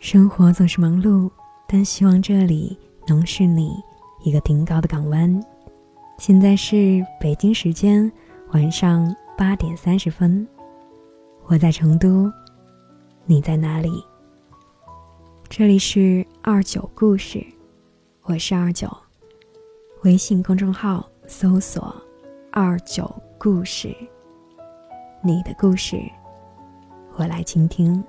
生活总是忙碌，但希望这里能是你一个顶高的港湾。现在是北京时间晚上八点三十分，我在成都，你在哪里？这里是二九故事，我是二九，微信公众号搜索“二九故事”，你的故事，我来倾听。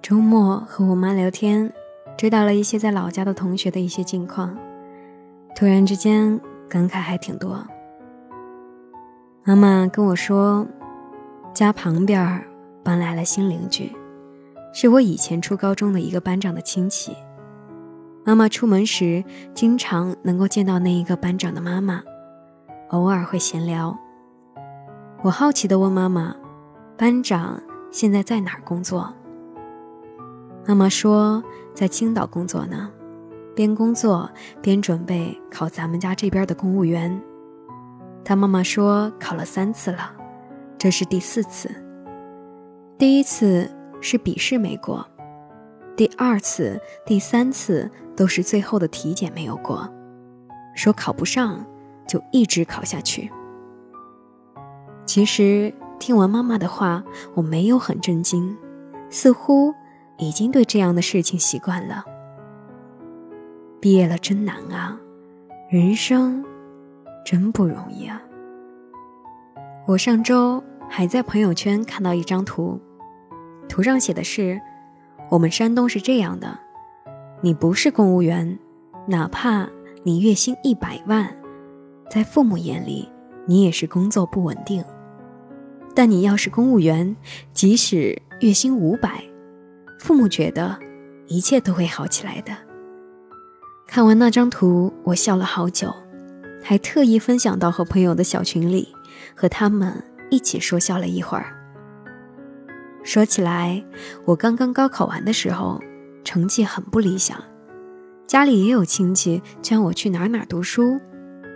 周末和我妈聊天，知道了一些在老家的同学的一些近况，突然之间感慨还挺多。妈妈跟我说，家旁边搬来了新邻居，是我以前初高中的一个班长的亲戚。妈妈出门时经常能够见到那一个班长的妈妈，偶尔会闲聊。我好奇地问妈妈：“班长现在在哪儿工作？”妈妈说在青岛工作呢，边工作边准备考咱们家这边的公务员。他妈妈说考了三次了，这是第四次。第一次是笔试没过，第二次、第三次都是最后的体检没有过，说考不上就一直考下去。其实听完妈妈的话，我没有很震惊，似乎。已经对这样的事情习惯了。毕业了真难啊，人生真不容易啊。我上周还在朋友圈看到一张图，图上写的是：我们山东是这样的，你不是公务员，哪怕你月薪一百万，在父母眼里你也是工作不稳定；但你要是公务员，即使月薪五百。父母觉得一切都会好起来的。看完那张图，我笑了好久，还特意分享到和朋友的小群里，和他们一起说笑了一会儿。说起来，我刚刚高考完的时候，成绩很不理想，家里也有亲戚劝我去哪哪读书，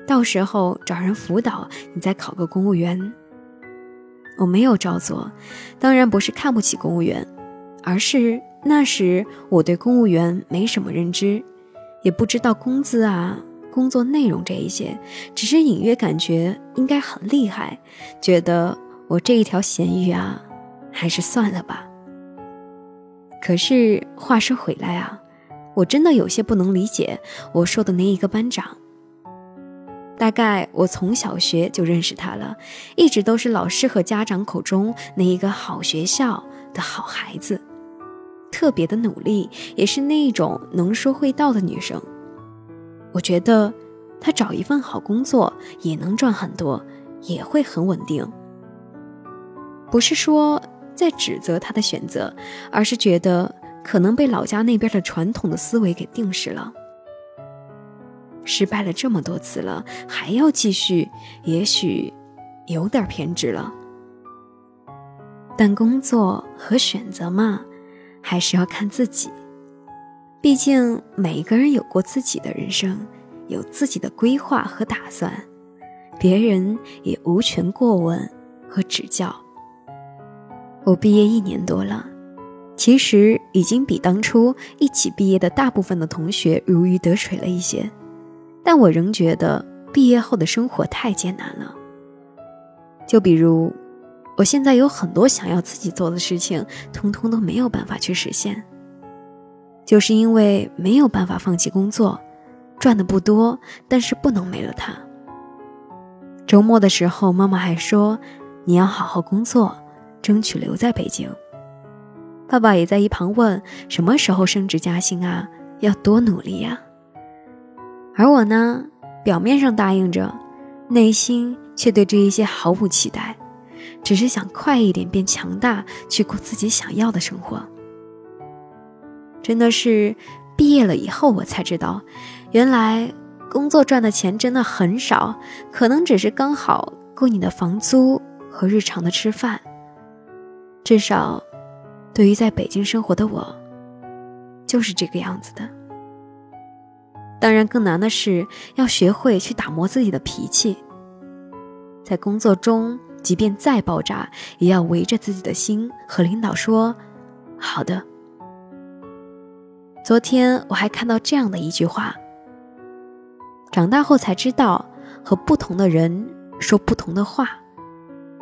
到时候找人辅导，你再考个公务员。我没有照做，当然不是看不起公务员。而是那时我对公务员没什么认知，也不知道工资啊、工作内容这一些，只是隐约感觉应该很厉害，觉得我这一条咸鱼啊，还是算了吧。可是话说回来啊，我真的有些不能理解我说的那一个班长。大概我从小学就认识他了，一直都是老师和家长口中那一个好学校的好孩子。特别的努力，也是那一种能说会道的女生。我觉得她找一份好工作也能赚很多，也会很稳定。不是说在指责他的选择，而是觉得可能被老家那边的传统的思维给定死了。失败了这么多次了，还要继续，也许有点偏执了。但工作和选择嘛。还是要看自己，毕竟每一个人有过自己的人生，有自己的规划和打算，别人也无权过问和指教。我毕业一年多了，其实已经比当初一起毕业的大部分的同学如鱼得水了一些，但我仍觉得毕业后的生活太艰难了。就比如。我现在有很多想要自己做的事情，通通都没有办法去实现，就是因为没有办法放弃工作，赚的不多，但是不能没了它。周末的时候，妈妈还说你要好好工作，争取留在北京。爸爸也在一旁问什么时候升职加薪啊，要多努力呀。而我呢，表面上答应着，内心却对这一些毫无期待。只是想快一点变强大，去过自己想要的生活。真的是毕业了以后，我才知道，原来工作赚的钱真的很少，可能只是刚好够你的房租和日常的吃饭。至少，对于在北京生活的我，就是这个样子的。当然，更难的是要学会去打磨自己的脾气，在工作中，即便再爆炸，也要围着自己的心和领导说：“好的。”昨天我还看到这样的一句话：“长大后才知道，和不同的人说不同的话，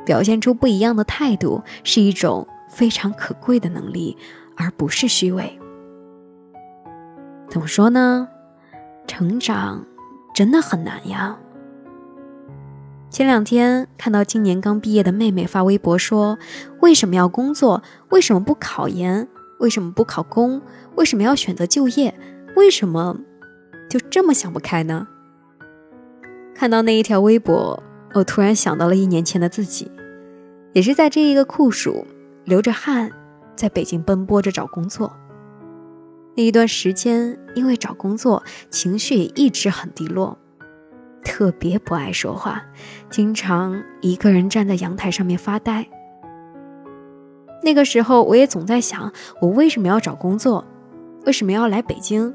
表现出不一样的态度，是一种非常可贵的能力，而不是虚伪。”怎么说呢？成长真的很难呀。前两天看到今年刚毕业的妹妹发微博说：“为什么要工作？为什么不考研？为什么不考公？为什么要选择就业？为什么就这么想不开呢？”看到那一条微博，我突然想到了一年前的自己，也是在这一个酷暑，流着汗，在北京奔波着找工作。那一段时间，因为找工作，情绪也一直很低落，特别不爱说话，经常一个人站在阳台上面发呆。那个时候，我也总在想，我为什么要找工作？为什么要来北京？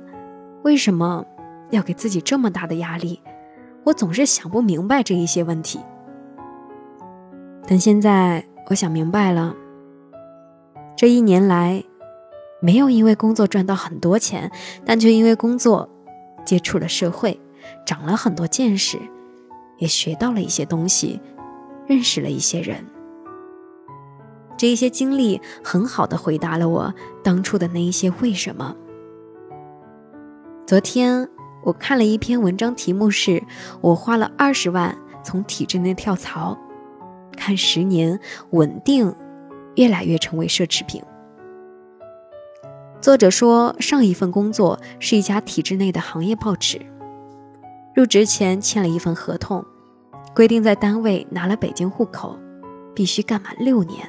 为什么要给自己这么大的压力？我总是想不明白这一些问题。但现在，我想明白了，这一年来。没有因为工作赚到很多钱，但却因为工作接触了社会，长了很多见识，也学到了一些东西，认识了一些人。这一些经历很好的回答了我当初的那一些为什么。昨天我看了一篇文章，题目是我花了二十万从体制内跳槽，看十年稳定，越来越成为奢侈品。作者说，上一份工作是一家体制内的行业报纸。入职前签了一份合同，规定在单位拿了北京户口，必须干满六年，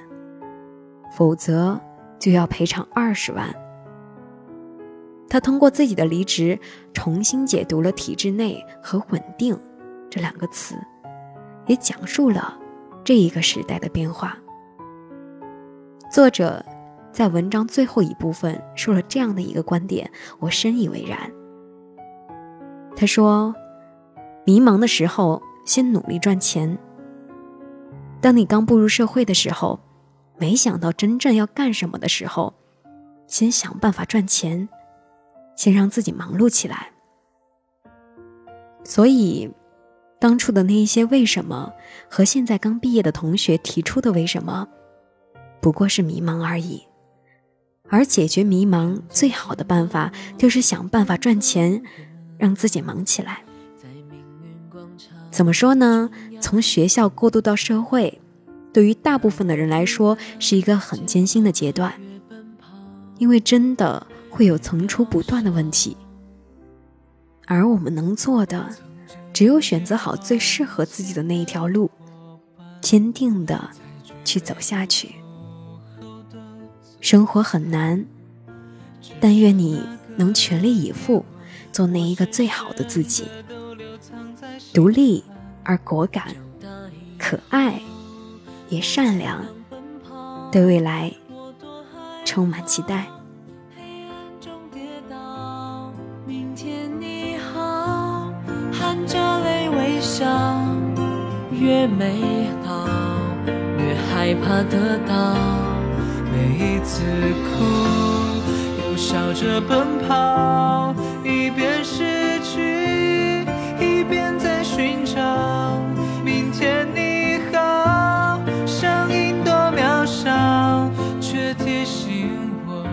否则就要赔偿二十万。他通过自己的离职，重新解读了“体制内”和“稳定”这两个词，也讲述了这一个时代的变化。作者。在文章最后一部分说了这样的一个观点，我深以为然。他说：“迷茫的时候，先努力赚钱。当你刚步入社会的时候，没想到真正要干什么的时候，先想办法赚钱，先让自己忙碌起来。所以，当初的那一些为什么，和现在刚毕业的同学提出的为什么，不过是迷茫而已。”而解决迷茫最好的办法，就是想办法赚钱，让自己忙起来。怎么说呢？从学校过渡到社会，对于大部分的人来说，是一个很艰辛的阶段，因为真的会有层出不穷的问题。而我们能做的，只有选择好最适合自己的那一条路，坚定的去走下去。生活很难，但愿你能全力以赴，做那一个最好的自己，独立而果敢，可爱也善良，对未来充满期待。越美好，越害怕得到。每一次哭，又笑着奔跑，一边失去，一边在寻找。明天你好，声音多渺小，却提醒我。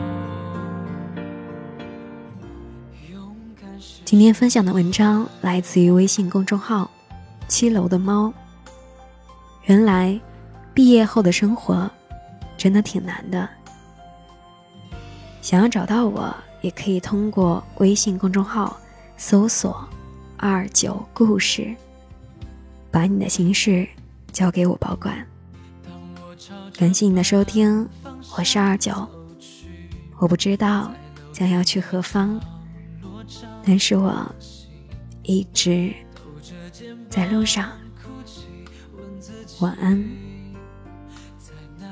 今天分享的文章来自于微信公众号“七楼的猫”。原来，毕业后的生活。真的挺难的。想要找到我，也可以通过微信公众号搜索“二九故事”，把你的心事交给我保管。感谢你的收听，我是二九。我不知道将要去何方，但是我一直在路上。晚安。在哪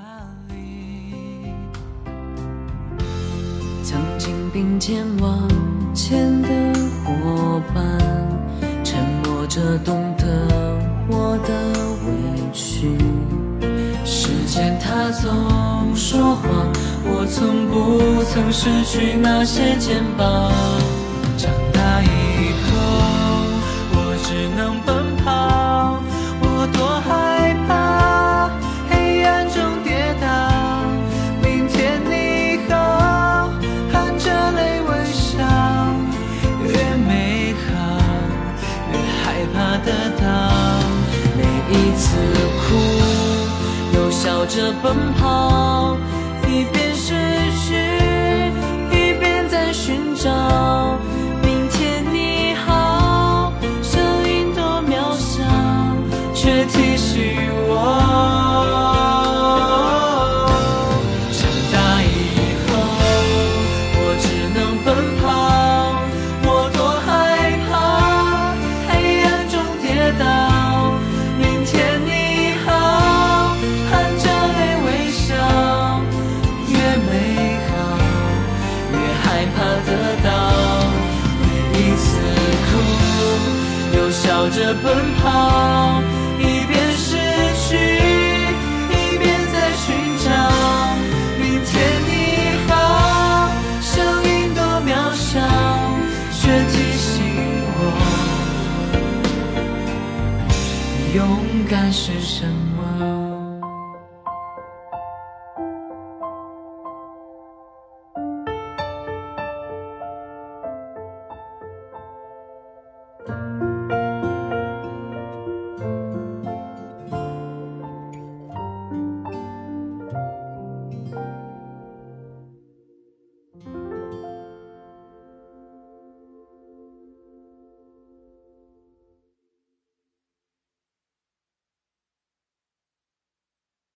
里曾经并肩往前的伙伴沉默着懂得我的委屈时间它总说谎我从不曾失去那些肩膀。长大着奔跑。the